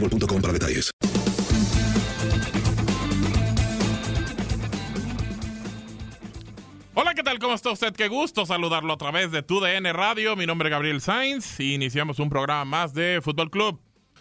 boostmobile.com para detalles. Hola, ¿qué tal? ¿Cómo está usted? Qué gusto saludarlo a través de TUDN Radio. Mi nombre es Gabriel Sainz y iniciamos un programa más de Fútbol Club.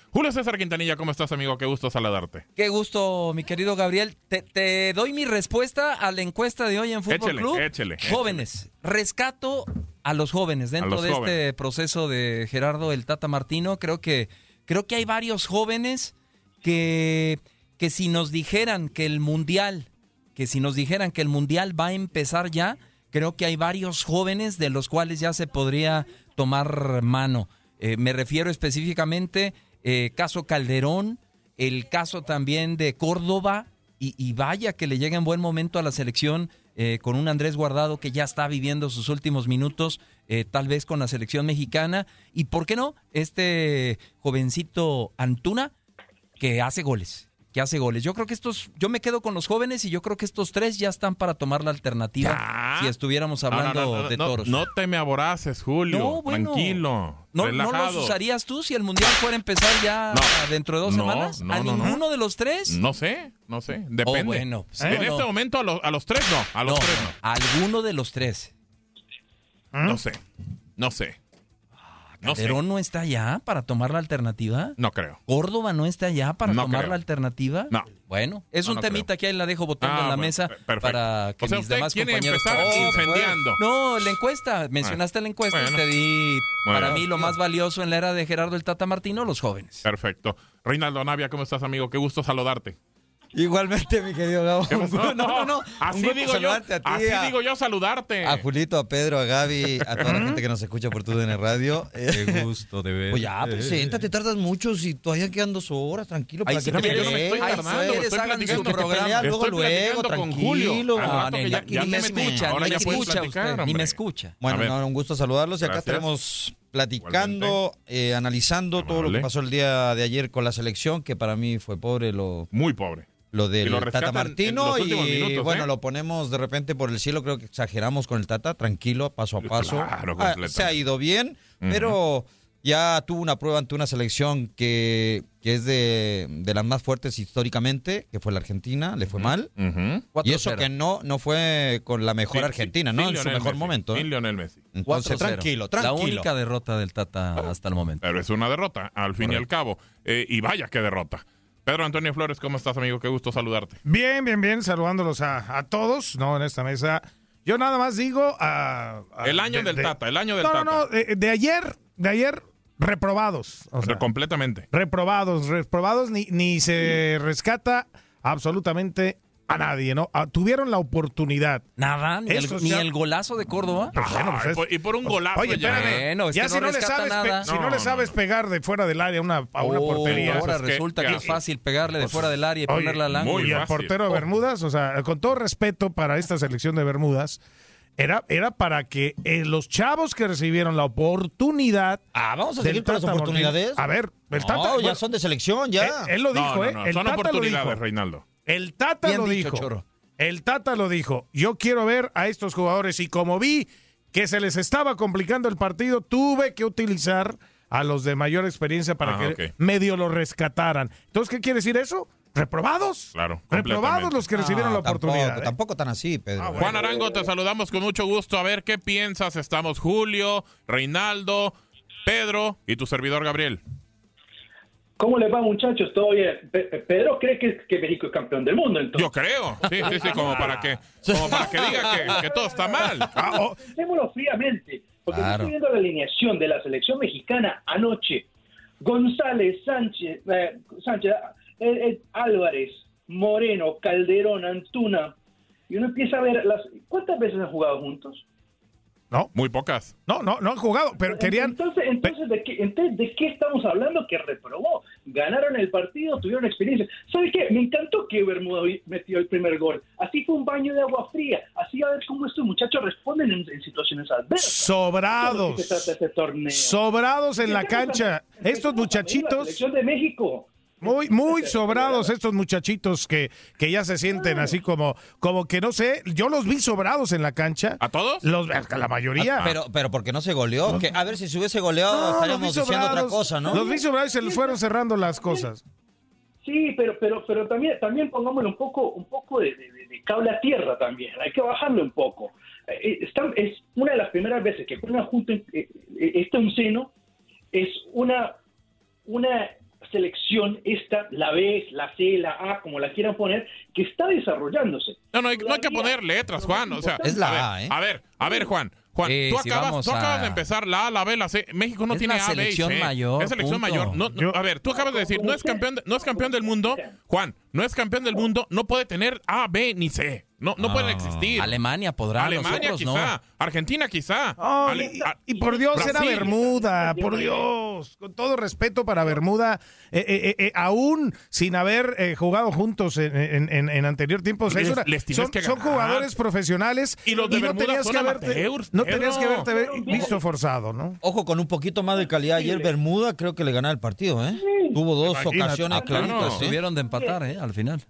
Julio César Quintanilla, ¿cómo estás, amigo? Qué gusto saludarte. Qué gusto, mi querido Gabriel. Te, te doy mi respuesta a la encuesta de hoy en Fútbol Échele, Club. échele, Jóvenes. Rescato a los jóvenes dentro los de este proceso de Gerardo el Tata Martino. Creo que, creo que hay varios jóvenes que, que si nos dijeran que el Mundial, que si nos dijeran que el Mundial va a empezar ya, creo que hay varios jóvenes de los cuales ya se podría tomar mano. Eh, me refiero específicamente eh, caso Calderón, el caso también de Córdoba, y, y vaya que le llega en buen momento a la selección eh, con un Andrés Guardado que ya está viviendo sus últimos minutos, eh, tal vez con la selección mexicana, y por qué no, este jovencito Antuna que hace goles, que hace goles. Yo creo que estos, yo me quedo con los jóvenes y yo creo que estos tres ya están para tomar la alternativa Ya. si estuviéramos no, hablando no, no, de toros. No te me aboraces, Julio. No, bueno. Tranquilo. ¿No, ¿No relajado. los usarías tú si el mundial fuera a empezar ya dentro de dos semanas? ¿A no, no. ninguno de los tres? No sé, no sé. Depende. Oh, bueno, pues, en este momento a, los- a los tres no. A los tres no. alguno de los tres. No sé. No sé. No sé. ¿Calderón no está allá para tomar la alternativa? No creo. ¿Córdoba no está allá para No tomar creo. la alternativa? No. Bueno, es No, un temita creo. que ahí la dejo botando Ah, en la bueno, mesa perfecto. para que O sea, mis usted demás quiere compañeros... empezar Oh, incendiando. No, la encuesta. Mencionaste la encuesta. Bueno. Te di, Bueno. para mí, lo más valioso en la era de Gerardo el Tata Martino, los jóvenes. Perfecto. Reinaldo Navia, ¿cómo estás, amigo? Qué gusto saludarte. Igualmente, mi querido Gabo. No, no, no. Así digo yo. saludarte a ti, así a- digo yo saludarte. A Julito, a Pedro, a Gaby, a toda la gente que nos escucha por tu DN Radio. Qué gusto de ver. Pues ya, preséntate, tardas mucho si todavía quedan dos horas, tranquilo. Ahí para si que te yo no me estoy tardando, si estoy platicando. su programa. luego, luego, tranquilo. Ni, me escucha, ni me escucha usted, ni me escucha. Bueno, no, un gusto saludarlos y acá tenemos platicando, eh, analizando todo lo que pasó el día de ayer con la selección, que para mí fue pobre lo, Muy pobre. Lo del lo Tata Martino y minutos, bueno, ¿eh? lo ponemos de repente por el cielo, creo que exageramos con el Tata, tranquilo, paso a paso. Claro, Ah, se ha ido bien, pero ya tuvo una prueba ante una selección que, que es de, de las más fuertes históricamente, que fue la Argentina, le fue mal. Y eso 4-0. que no, no fue con la mejor Sí, Argentina, sí, ¿no? sin en su mejor Messi, momento. sin ¿eh? Lionel Messi. Entonces, 4-0. tranquilo, tranquilo. La única derrota del Tata hasta el momento. Pero es una derrota, al fin y al cabo. Eh, y vaya qué derrota. Pedro Antonio Flores, ¿cómo estás, amigo? Qué gusto saludarte. Bien, bien, bien, saludándolos a, a todos, ¿no? En esta mesa. Yo nada más digo a... a- El año de- del de- Tata, el año del no, Tata. no, no, de, de ayer, de ayer reprobados. O sea, completamente. reprobados, reprobados, ni, ni se rescata absolutamente a nadie, ¿no? Ah, tuvieron la oportunidad. Nada, ni, el, ni el golazo de Córdoba. Pero bueno, pues es- y por un golazo Oye, ya. espérame. Bueno, es ya que si no no, le sabes, pe- nada. si no, No, le no, sabes no. pegar de fuera del área a una, a una Oh, portería. Ahora Pues, ¿qué- resulta qué que es fácil pegarle de fuera del área y Oye, ponerla al ángulo. y al portero de Oh. Bermudas, o sea, con todo respeto para esta selección de Bermudas, era, era para que eh, los chavos que recibieron la oportunidad. Ah, vamos a seguir con las oportunidades. A ver, el No, Tata. ya bueno, son de selección, ya. él, él lo No, dijo, no, ¿eh? no, El son Tata lo oportunidades, dijo. Reinaldo. El Tata Bien lo dicho, dijo. Choro. El Tata lo dijo. Yo quiero ver a estos jugadores y como vi que se les estaba complicando el partido, tuve que utilizar a los de mayor experiencia para Ah, que medio lo rescataran. Entonces, ¿qué quiere decir eso? ¿Reprobados? Claro, Reprobados los que recibieron No, la oportunidad. Tampoco, ¿eh? tampoco tan así, Pedro. Juan Arango, te saludamos con mucho gusto. A ver qué piensas. Estamos Julio, Reinaldo, Pedro y tu servidor Gabriel. ¿Cómo les va, muchachos? ¿Todo bien? Pe- Pe- Pedro cree que, que México es campeón del mundo, entonces. Yo creo. Sí, sí, sí, como para que, como para que diga que, que todo está mal. Ah, oh, Pensémoslo fríamente, porque Claro. estoy viendo la alineación de la selección mexicana anoche. González, Sánchez, eh, Sánchez eh, eh, Álvarez, Moreno, Calderón, Antuna. Y uno empieza a ver las... ¿Cuántas veces han jugado juntos? No, Muy pocas. no, no, no han jugado, pero querían. Entonces, entonces, ¿de, qué, entonces ¿de qué estamos hablando? Que reprobó. Ganaron el partido, tuvieron experiencia. ¿Sabe qué? Me encantó que Bermuda metió el primer gol. Así fue un baño de agua fría. Así a ver cómo estos muchachos responden en, en situaciones adversas. Sobrados. Es este torneo. Sobrados en la cancha. Estos La muchachitos. selección de México. Muy, muy sobrados estos muchachitos que, que ya se sienten así como, como que no sé, yo los vi sobrados en la cancha. ¿A todos? Los, la mayoría. Pero, pero porque no se goleó. Que, a ver, si se hubiese goleado, No, los vi estaríamos diciendo otra cosa, ¿no? Los vi sobrados y se les fueron cerrando las cosas. Sí, pero pero pero también también pongámosle un poco un poco de, de- de- de cable a tierra también. Hay que bajarle un poco. Eh, están- es una de las primeras veces que juegan junto eh, eh, este unceno es una una selección esta la B, la C, la A, como la quieran poner, que está desarrollándose. No, no hay, no hay que poner letras, Juan. O sea, Es la a ver, A, ¿eh? A ver, a ver, Juan. Juan, Sí, tú, acabas, tú acabas a- de empezar la A, la B, la C. México no Es tiene la A, B y selección C. mayor, Es selección punto. mayor. No, a ver, tú acabas de decir, no es campeón, de- no es campeón del mundo. Juan, no es campeón del mundo, no puede tener A, B ni C. No, no pueden existir. Alemania podrá, Alemania quizá, no. Argentina quizá. Oh, Ale- y, por Dios, era. Bermuda, por Dios. Con todo respeto para Bermuda, eh, eh, eh, aún sin haber eh, jugado juntos en, en- en- en anterior tiempo, o sea, Les- eso era- les tienes son, que son ganar. jugadores profesionales Y los de no Bermuda tenías son que haberte, amateurs, no tenías que haberte visto forzado, ¿no? Ojo, con un poquito más de calidad ayer Bermuda, creo que le ganaba el partido, ¿eh? Tuvo dos Imagínate. ocasiones Ah, claro. claritas. Estuvieron de empatar, ¿eh? Al final.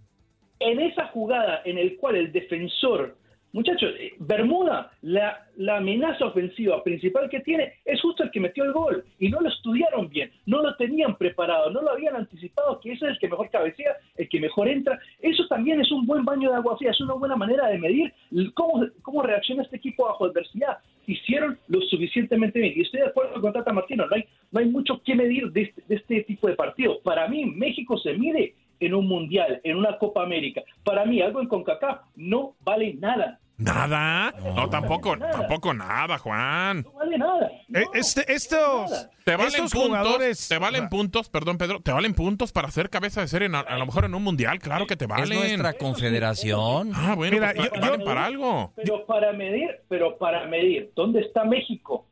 En esa jugada en el cual el defensor, muchachos, eh, Bermuda, la, la amenaza ofensiva principal que tiene es justo el que metió el gol y no lo estudiaron bien, no lo tenían preparado, no lo habían anticipado que ese es el que mejor cabecea, el que mejor entra. Eso también es un buen baño de agua fría, es una buena manera de medir cómo, cómo reacciona este equipo bajo adversidad. Hicieron lo suficientemente bien y estoy de acuerdo con Tata Martino, no hay, no hay mucho que medir de este, de este tipo de partido. Para mí, México se mide en un mundial, en una Copa América. Para mí, algo en CONCACAF no vale nada. Nada. No, tampoco, nada. tampoco nada, Juan. No vale nada. No, Eh, este- estos nada. Te valen estos puntos, jugadores. te valen puntos, perdón Pedro, te valen puntos para ser cabeza de serie en- a, lo mejor en un mundial, claro que te Es valen. nuestra confederación. Ah, bueno, Mira, pues, yo- valen yo- para algo. Pero para medir, pero para medir, ¿dónde está México?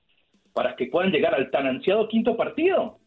Para que puedan llegar al tan ansiado quinto partido.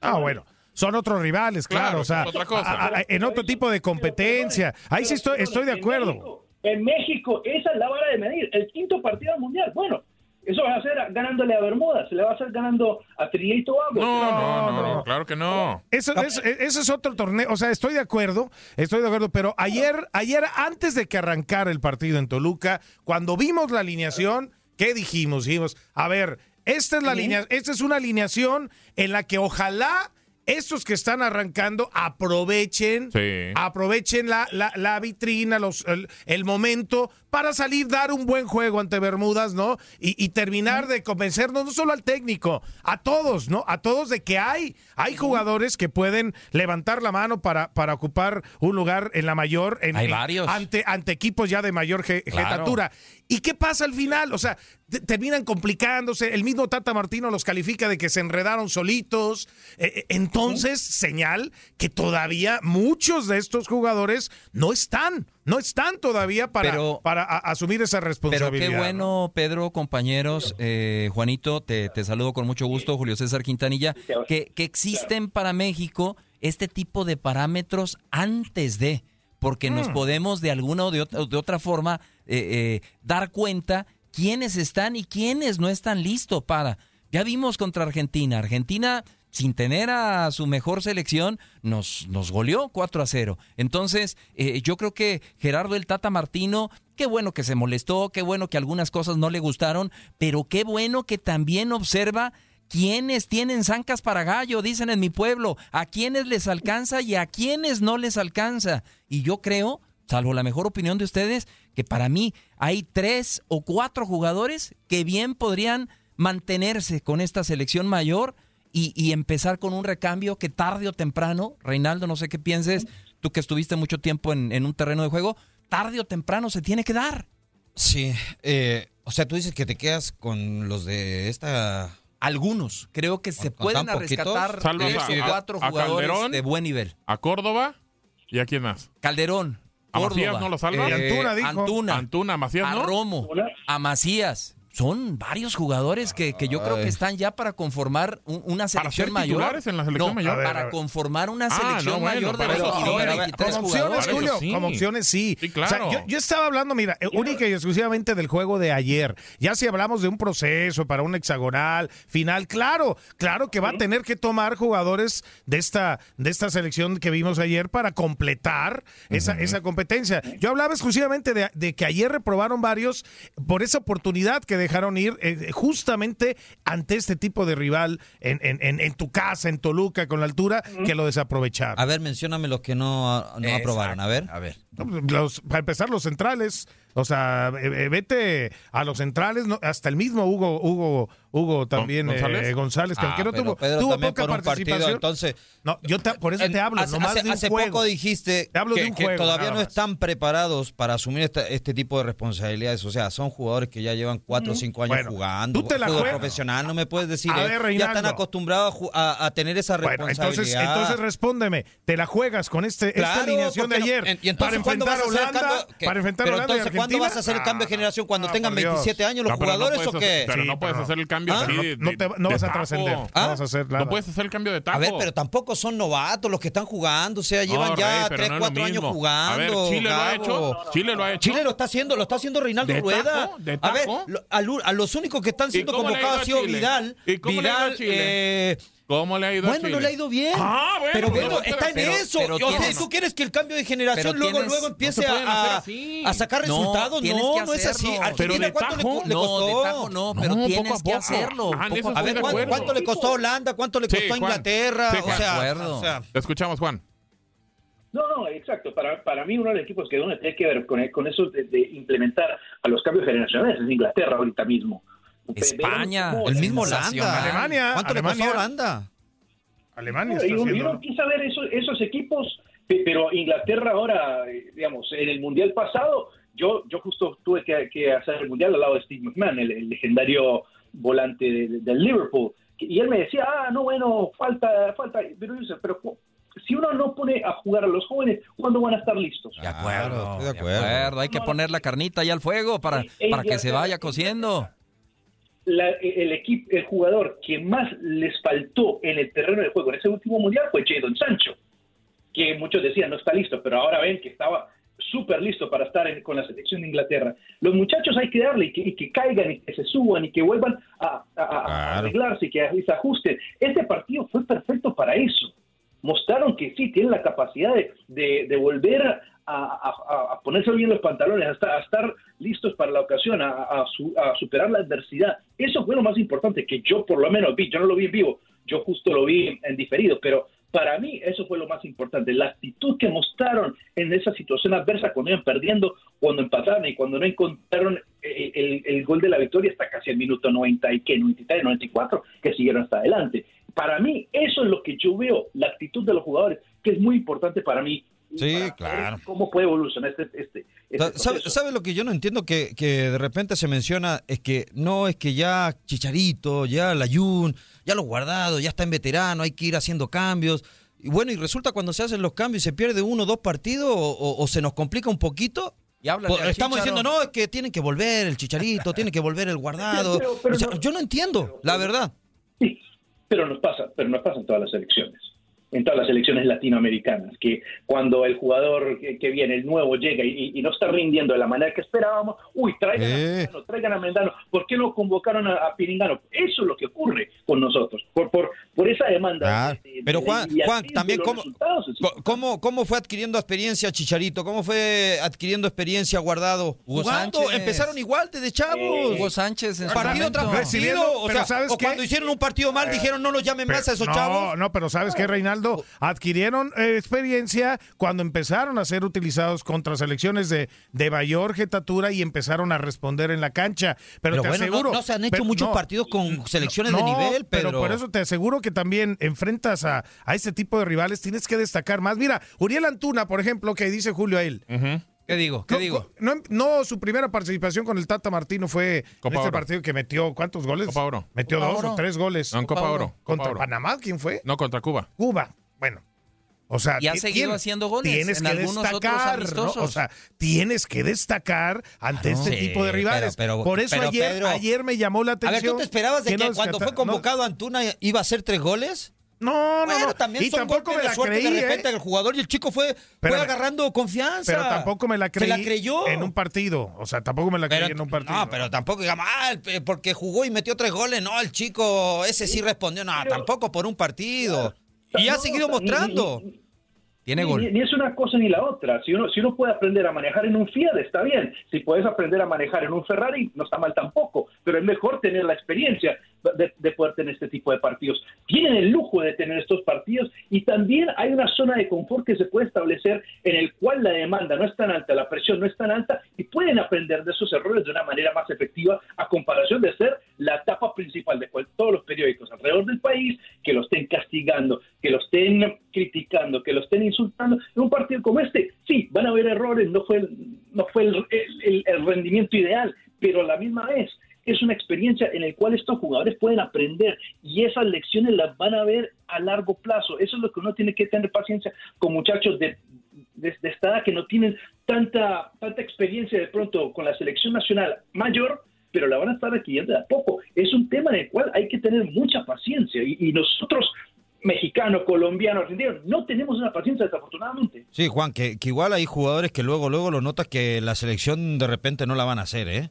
Ah, bueno. Son otros rivales, claro, Claro, o sea, es otra cosa. a- a- en otro tipo de competencia. Ahí sí estoy, estoy de acuerdo. En México, esa es la vara de medir. El quinto partido mundial. Bueno, eso va a ser ganándole a Bermuda, se le va a hacer ganando a Trinidad y Tobago. No, no, no, no. claro que no. Eso, es, ese es otro torneo, o sea, estoy de acuerdo, estoy de acuerdo, pero ayer, ayer antes de que arrancara el partido en Toluca, cuando vimos la alineación, ¿qué dijimos? Dijimos, a ver, esta es la línea, esta es una alineación en la que ojalá estos que están arrancando aprovechen, Sí. aprovechen la, la, la vitrina, los, el, el momento para salir, dar un buen juego ante Bermudas, ¿no? Y, y terminar de convencernos, no solo al técnico, a todos, ¿no? A todos de que hay, hay jugadores que pueden levantar la mano para, para ocupar un lugar en la mayor, en, Hay en- varios. ante, ante equipos ya de mayor je- Claro. jetatura. ¿Y qué pasa al final? O sea, terminan complicándose. El mismo Tata Martino los califica de que se enredaron solitos. Eh, eh, entonces, señal que todavía muchos de estos jugadores no están, no están todavía para, Pero- para a- asumir esa Pero responsabilidad. qué ¿no? bueno, Pedro, compañeros, eh, Juanito, te, te saludo con mucho gusto, Julio César Quintanilla, que, que existen para México este tipo de parámetros antes de, porque nos Mm. podemos de alguna o de, otra- de otra forma eh, eh, dar cuenta quiénes están y quiénes no están listos para. Ya vimos contra Argentina. Argentina, sin tener a su mejor selección, nos, nos goleó 4 a 0. Entonces, eh, yo creo que Gerardo el Tata Martino, qué bueno que se molestó, qué bueno que algunas cosas no le gustaron, pero qué bueno que también observa quiénes tienen zancas para gallo, dicen en mi pueblo, a quiénes les alcanza y a quiénes no les alcanza. Y yo creo, salvo la mejor opinión de ustedes, que para mí hay tres o cuatro jugadores que bien podrían mantenerse con esta selección mayor y, y empezar con un recambio que tarde o temprano, Reinaldo, no sé qué pienses, tú que estuviste mucho tiempo en, en un terreno de juego, tarde o temprano se tiene que dar. Sí, eh, o sea, tú dices que te quedas con los de esta... Algunos, creo que se ¿Con pueden rescatar tres o cuatro a jugadores Calderón. de buen nivel. ¿A Córdoba? ¿Y a quién más? Calderón, ¿A Macías no lo salva? eh, Antuna dijo. Antuna, Antuna, Macías, a ¿no? Romo, a Macías. Son varios jugadores que, que yo creo que están ya para conformar un- una selección ser mayor. en la selección No, mayor? Ver, para conformar una Ah, selección no, bueno, mayor de para eso 22, sí. A ver, 23 Como opciones, Julio, sí. como opciones sí. Sí, claro. O sea, yo, yo estaba hablando, mira, única y exclusivamente del juego de ayer. Ya si hablamos de un proceso para un hexagonal final, claro, claro que va a tener que tomar jugadores de esta, de esta selección que vimos ayer para completar esa, esa competencia. Yo hablaba exclusivamente de, de que ayer reprobaron varios por esa oportunidad que dejaron ir eh, justamente ante este tipo de rival en, en, en, en tu casa, en Toluca, con la altura, que lo desaprovecharon. A ver, mencióname los que no, no Exacto. aprobaron. A ver. A ver. Los- para empezar, los centrales. O sea, eh, eh, vete a los centrales, hasta el mismo Hugo, Hugo, Hugo también eh, ¿González? González, que Ah, aunque no pero tuvo, Pedro tuvo también poca por un partido, participación. entonces... no, yo te- por eso te hablo, hace, nomás hace- de un hace juego. poco dijiste que, todavía no están preparados para asumir esta- este tipo de responsabilidades. O sea, son jugadores que ya llevan cuatro o cinco años Bueno, jugando. tú te la fútbol juegas. profesional, no me puedes decir. A eh, ver, ya están acostumbrados a ju- a, a tener esa Bueno, responsabilidad. entonces, entonces respóndeme, ¿te la juegas con este, esta Claro, alineación de ayer en- y entonces, para ¿cuándo enfrentar entonces, ¿cuándo vas a hacer el cambio de Ah, generación? Cuando ah, tengan por Dios. 27 años los jugadores o qué? Pero no puedes hacer el cambio ¿Ah? así No, de- no te- no de vas a trascender. No ¿Ah? vas a hacer nada. No puedes hacer el cambio de tajo. A ver, pero tampoco son novatos los que están jugando, o sea, llevan No, ya Rey, pero 3, no es lo 4 años jugando. A ver, Chile lo ha Gabo. hecho. Chile lo ha hecho. Chile lo está haciendo, lo está haciendo Reinaldo ¿De Rueda. ¿De A ver, a, los únicos que están siendo convocados ha sido? Vidal. ¿Y cómo le ha ido a Vidal, Chile? eh, ¿Cómo le ha ido a bueno, Chile? no le ha ido bien. Ah, bueno, pero pero bueno, no, está en pero- eso. pero o sea, tú quieres que el cambio de generación pero luego tienes- luego empiece a, sacar resultados. No, que no es así. Pero de ¿cuánto le, tajo, le no, costó? de tajo no, pero No, tienes poco a que hacerlo. Ah, poco a A ver. ¿cuánto, le costó a Holanda? ¿Cuánto le Sí, costó a. Inglaterra? Sí, o, sea, o Te escuchamos, Juan. No, no, exacto. Para, para mí uno de los equipos que uno tiene que ver con, con eso de, de implementar a los cambios generacionales es Inglaterra ahorita mismo. España, el mismo. Holanda. Alemania, ¿Cuánto le Alemania. costó a Holanda? Alemania está y haciendo. uno ver eso- esos equipos, pe- pero Inglaterra ahora, eh, digamos, en el Mundial pasado, yo, yo justo tuve que, que hacer el Mundial al lado de Steve McMahon, el, el legendario volante de- de- del Liverpool, y él me decía, ah, no, bueno, falta, falta, pero pero si uno no pone a jugar a los jóvenes, ¿cuándo van a estar listos? De acuerdo, de acuerdo. Hay que poner la carnita ahí al fuego para, Eh, para que se vaya cociendo. La- el equipo, el jugador que más les faltó en el terreno de juego en ese último mundial fue Jadon Sancho, que muchos decían no está listo, pero ahora ven que estaba súper listo para estar en- con la selección de Inglaterra. Los muchachos hay que darle y que, y que caigan y que se suban y que vuelvan a, a- a- a Claro. arreglarse y que se ajusten. Este partido fue perfecto para eso. Mostraron que sí, tienen la capacidad de, de- volver a, ponerse bien los pantalones, a estar, a estar listos para la ocasión, a, a su- a superar la adversidad. Eso fue lo más importante que yo por lo menos vi. Yo no lo vi en vivo, yo justo lo vi en diferido, pero para mí eso fue lo más importante. La actitud que mostraron en esa situación adversa cuando iban perdiendo, cuando empataron y cuando no encontraron el, el- el gol de la victoria hasta casi el minuto 90 y que 93, 94, que siguieron hasta adelante. Para mí eso es lo que yo veo, la actitud de los jugadores, que es muy importante para mí. Sí, para claro. ¿Cómo puede evolucionar este, este, ese ¿Sabe, sabe lo que yo no entiendo? Que, que de repente se menciona, es que no, es que ya Chicharito, ya Layun, ya lo guardado, ya está en veterano, hay que ir haciendo cambios. Y bueno, y resulta cuando se hacen los cambios y se pierde uno o dos partidos o, o- o se nos complica un poquito. Y pues, estamos diciendo, no, es que tienen que volver el Chicharito, tiene que volver el guardado. Pero- pero O sea, no- yo no entiendo, la verdad. Pero nos pasa, pero nos pasa en todas las elecciones. En todas las elecciones latinoamericanas, que cuando el jugador que, que viene, el nuevo, llega y, y no está rindiendo de la manera que esperábamos, uy, traigan Eh. a Mendano, traigan a Mendano, ¿por qué no convocaron a, a Piringano? Eso es lo que ocurre con nosotros, por, por, por esa demanda. Ah, de- de- pero de- Juan, Juan, así de también los cómo, cómo, cómo fue adquiriendo experiencia Chicharito, cómo fue adquiriendo experiencia guardado. Hugo Jugando, Sánchez. empezaron igual desde chavos. Hugo Sánchez en partido tras partido, o, pero sea, ¿sabes o qué? cuando hicieron un partido mal dijeron no los llamen más a esos no, chavos. no, pero ¿sabes qué, Reinaldo? Adquirieron eh, experiencia cuando empezaron a ser utilizados contra selecciones de, de mayor jetatura y empezaron a responder en la cancha. Pero, Pero te bueno, aseguro... no se han hecho pero- muchos no, partidos con selecciones de nivel, pero, por eso te aseguro que también enfrentas a, a este tipo de rivales, tienes que destacar más. Mira, Uriel Antuna, por ejemplo, que dice Julio a él. ¿Qué digo? ¿Qué No, digo? No, no, su primera participación con el Tata Martino fue Copa en este Oro. partido que metió, ¿cuántos goles? Copa Oro. Metió Copa dos Oro. o tres goles. No, en Copa Oro. Copa ¿Contra Oro. Panamá? ¿Quién fue? No, contra Cuba. Cuba. Bueno. O sea, Y ha seguido haciendo goles Tienes en que algunos otros destacar, ¿no? O sea, tienes que destacar ante Claro. este Sí, tipo de rivales. pero- pero- Por eso pero, ayer, Pedro, ayer me llamó la A atención. ver, ¿tú te esperabas de que, cuando fue convocado Antuna iba a hacer tres goles? No, no, bueno, no. también y son tampoco me de la suerte creí, de repente ¿eh? del jugador y el chico fue, fue agarrando confianza. Pero tampoco me la creí. Se la creyó. En un partido. O sea, tampoco me la creí Pero- en un partido. No, pero tampoco digamos, ah, el- eh, porque jugó y metió tres goles. No, el chico ese sí respondió. No, Pero- tampoco por un partido. Y ha No, seguido o sea, ni- mostrando. ni- Tiene gol. Ni, ni es una cosa ni la otra. Si uno, si uno puede aprender a manejar en un Fiat, está bien. Si puedes aprender a manejar en un Ferrari, no está mal tampoco. Pero es mejor tener la experiencia de, de poder tener este tipo de partidos. Tienen el lujo de tener estos partidos y también hay una zona de confort que se puede establecer en el cual la demanda no es tan alta, la presión no es tan alta y pueden aprender de esos errores de una manera más efectiva a comparación de ser la etapa principal de todos los periódicos alrededor del país que lo estén castigando, que lo estén criticando, que lo estén insultando. En un partido como este, sí, van a haber errores, no fue no fue el- el rendimiento ideal, pero a la misma vez es una experiencia en la cual estos jugadores pueden aprender y esas lecciones las van a ver a largo plazo. Eso es lo que uno tiene que tener paciencia con muchachos de, de, esta edad que no tienen tanta, tanta experiencia de pronto con la selección nacional mayor, pero la van a estar adquiriendo de a poco. Es un tema en el cual hay que tener mucha paciencia y, nosotros, mexicanos, colombianos, argentinos, no tenemos una paciencia desafortunadamente. Sí, Juan, que, que igual hay jugadores que luego, luego lo notas que la selección de repente no la van a hacer, ¿eh?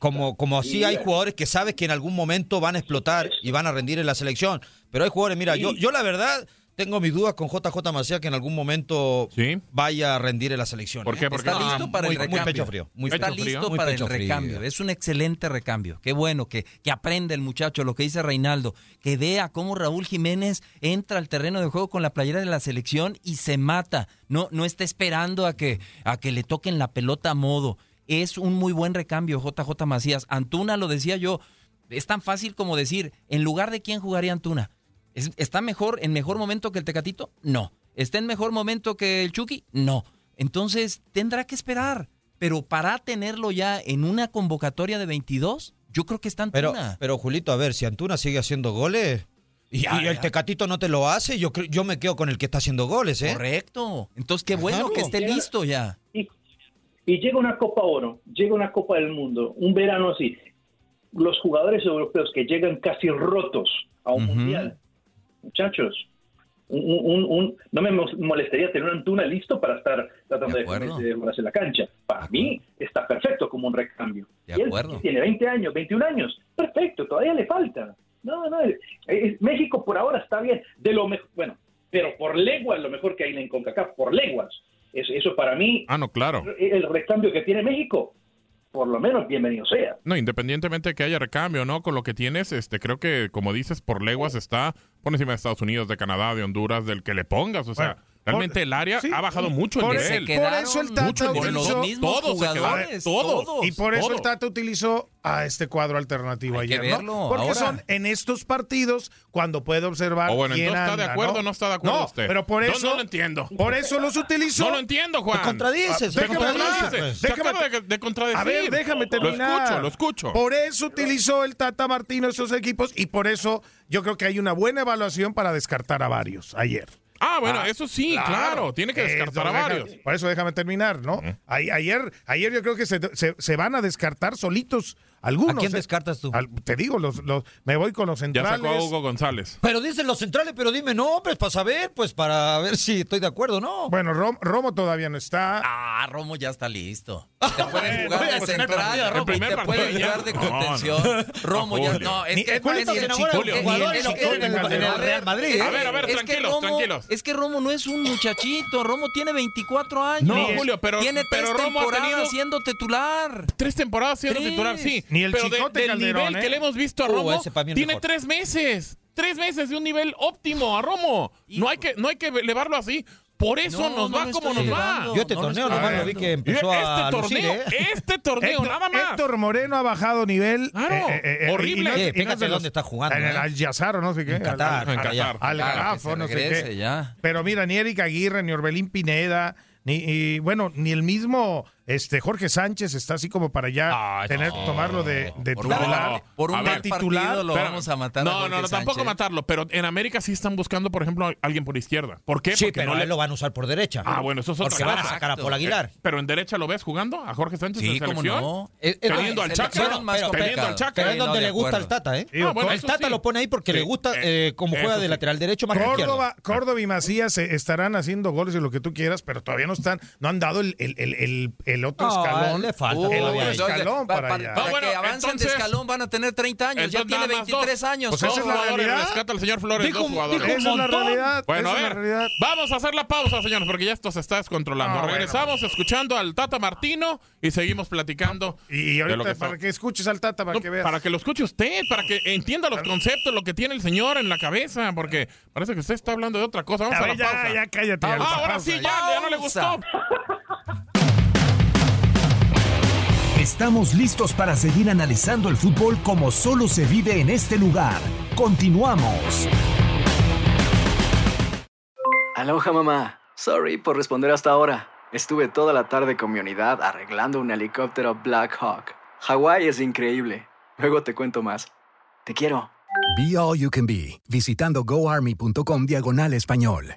Como, como así hay jugadores que sabes que en algún momento van a explotar y van a rendir en la selección. Pero hay jugadores, mira, yo, yo la verdad tengo mis dudas con JJ Macías que en algún momento vaya a rendir en la selección. ¿Por qué? ¿eh? Porque Está no- listo para muy, el muy recambio. pecho frío. Muy Está pecho listo para el frío. recambio. Es un excelente recambio. Qué bueno que, que aprende el muchacho, lo que dice Reinaldo, que vea cómo Raúl Jiménez entra al terreno de juego con la playera de la selección y se mata. No, no está esperando a que, a que le toquen la pelota a modo. Es un muy buen recambio, JJ Macías. Antuna lo decía yo. Es tan fácil como decir, en lugar de quién jugaría Antuna. ¿Es- ¿Está mejor, en mejor momento que el Tecatito? No. ¿Está en mejor momento que el Chucky? No. Entonces tendrá que esperar. Pero para tenerlo ya en una convocatoria de 22, yo creo que está Pero, Antuna. pero Julito, a ver, si Antuna sigue haciendo goles y, Ya, y el ya. Tecatito no te lo hace, yo creo- yo me quedo con el que está haciendo goles, ¿eh? Correcto. Entonces qué bueno que esté listo ya. Y, y llega una Copa Oro, llega una Copa del Mundo, un verano así. Los jugadores europeos que llegan casi rotos a un mundial, muchachos, un, un- un- no me molestaría tener un Antuna listo para estar tratando De de, en la cancha. Para mí está perfecto como un recambio. De Y él acuerdo. tiene 20 años, 21 años, perfecto, todavía le falta. No, no, México por ahora está bien, de lo mejor, bueno, pero por leguas lo mejor que hay en CONCACAF, por leguas. Eso, eso para mí Ah, no, claro. el recambio que tiene México, por lo menos bienvenido sea. No, independientemente de que haya recambio, ¿no? Con lo que tienes, este, creo que, como dices, por leguas está por encima de Estados Unidos, de Canadá, de Honduras, del que le pongas. O sea, Bueno. Realmente el área ha bajado mucho el por, nivel. por eso el Tata utilizó Los mismos Todos se jugadores, quedaron, todos, Y por eso el. Tata utilizó a este cuadro alternativo Hay que ayer, ¿no? verlo, Porque ahora. son en estos partidos cuando puede observar O bueno, quién entonces, ¿está de anda, acuerdo ¿no? o no está de acuerdo No, usted? pero por Yo eso no lo entiendo. Por eso los utilizó. No lo entiendo, Juan. Te contradices, Te contradices. Déjame- de contradecir. A ver, déjame terminar. Lo escucho, lo escucho. Por eso utilizó el Tata Martino esos equipos y por eso yo creo que hay una buena evaluación para descartar a varios ayer. Ah, bueno, Ah, eso sí, claro. Tiene que descartar a varios. déjame- por eso déjame terminar, ¿no? Ayer, ayer yo creo que se, se- se van a descartar solitos algunos. ¿A quién ¿eh? descartas tú? Al- te digo, los, los, me voy con los Ya centrales. sacó a Hugo González. Pero dicen los centrales, pero dime nombres para saber, pues para ver si estoy de acuerdo o no. Bueno, Rom- Romo todavía no está. Ah, Romo ya está listo. Te pueden jugar de poner central te pueden ya. jugar de No, no. contención. Romo ya no, es Ni- que es el jugador en el- Real Madrid, A ver, a ver, tranquilos, Romo- tranquilos. Es que Romo no es un muchachito, Romo tiene 24 años. No, Julio, pero- tiene tres pero Romo ha temporadas tenido- siendo titular. Tres temporadas siendo titular, sí. Ni el pero de- Chicote del Calderón, nivel ¿eh? que le hemos visto a Uh, Romo, tiene mejor. tres meses. Tres meses de un nivel óptimo a Romo. No hay que, no hay que elevarlo así. Por eso No, nos no va como nos va. Yo este no torneo nomás lo vi que empezó este a lucir, torneo, ¿eh? este torneo, Héctor, nada más. Héctor Moreno ha bajado nivel. Claro, horrible. y Eh, fíjate de dónde está jugando, En el ¿eh? Al Yazar o no sé qué. En Qatar, al, en Qatar. al se no sé qué. ya. Pero mira, ni Eric Aguirre, ni Orbelín Pineda, ni y, bueno, ni el mismo este Jorge Sánchez está así como para ya Ay, tener no. tomarlo de, de Por un, titular. no, por un ver, titular, lo Pero- vamos a matar No, no, no, tampoco Sánchez. matarlo, pero en América sí están buscando, por ejemplo, a alguien por izquierda. ¿Por qué? Sí, Porque pero no a le... él lo van a usar por derecha. Ah, bueno, eso es otra Porque van a cosa. sacar a Paul Aguilar. Eh, Pero en derecha lo ves jugando a Jorge Sánchez Sí, en cómo no. Eh, eh, Teniendo Ah, al Chaca, teniendo al. Chaca. Pero es donde le gusta al Tata, ¿eh? Ah, el Tata lo pone ahí porque le gusta Eh, eh, como juega de lateral derecho más. Córdoba, Córdoba y Macías eh, estarán haciendo goles y lo que tú quieras, pero todavía no están, no han dado el, el, otro No, escalón. le falta el otro escalón pa- para pa- allá. para Ah, bueno, que avancen entonces- de escalón van a tener 30 años, ya tiene nada más 23 dos. años. Pues esa es la realidad. rescata el señor Flores, Dijo- dos jugadores. dijo un Esa es la realidad. Bueno, esa a ver, realidad. vamos a hacer la pausa, señores, porque ya esto se está descontrolando. Ah, bueno. Regresamos escuchando al Tata Martino y seguimos platicando. Y de lo ahorita que para está- que escuches al Tata, para No, que veas. para que lo escuche usted, para que entienda los conceptos, lo que tiene el señor en la cabeza, porque parece que usted está hablando de otra cosa. Vamos A a, ver, la ya, pausa. ya, cállate. Ah, ahora pausa, sí, ya, ya. ya no le gustó. Estamos listos para seguir analizando el fútbol como solo se vive en este lugar. Continuamos. Aloha mamá. Sorry por responder hasta ahora. Estuve toda la tarde con mi unidad arreglando un helicóptero Black Hawk. Hawái es increíble. Luego te cuento más. Te quiero. Be All You Can Be, visitando goarmy.com diagonal español.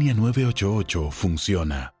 línea 988 funciona.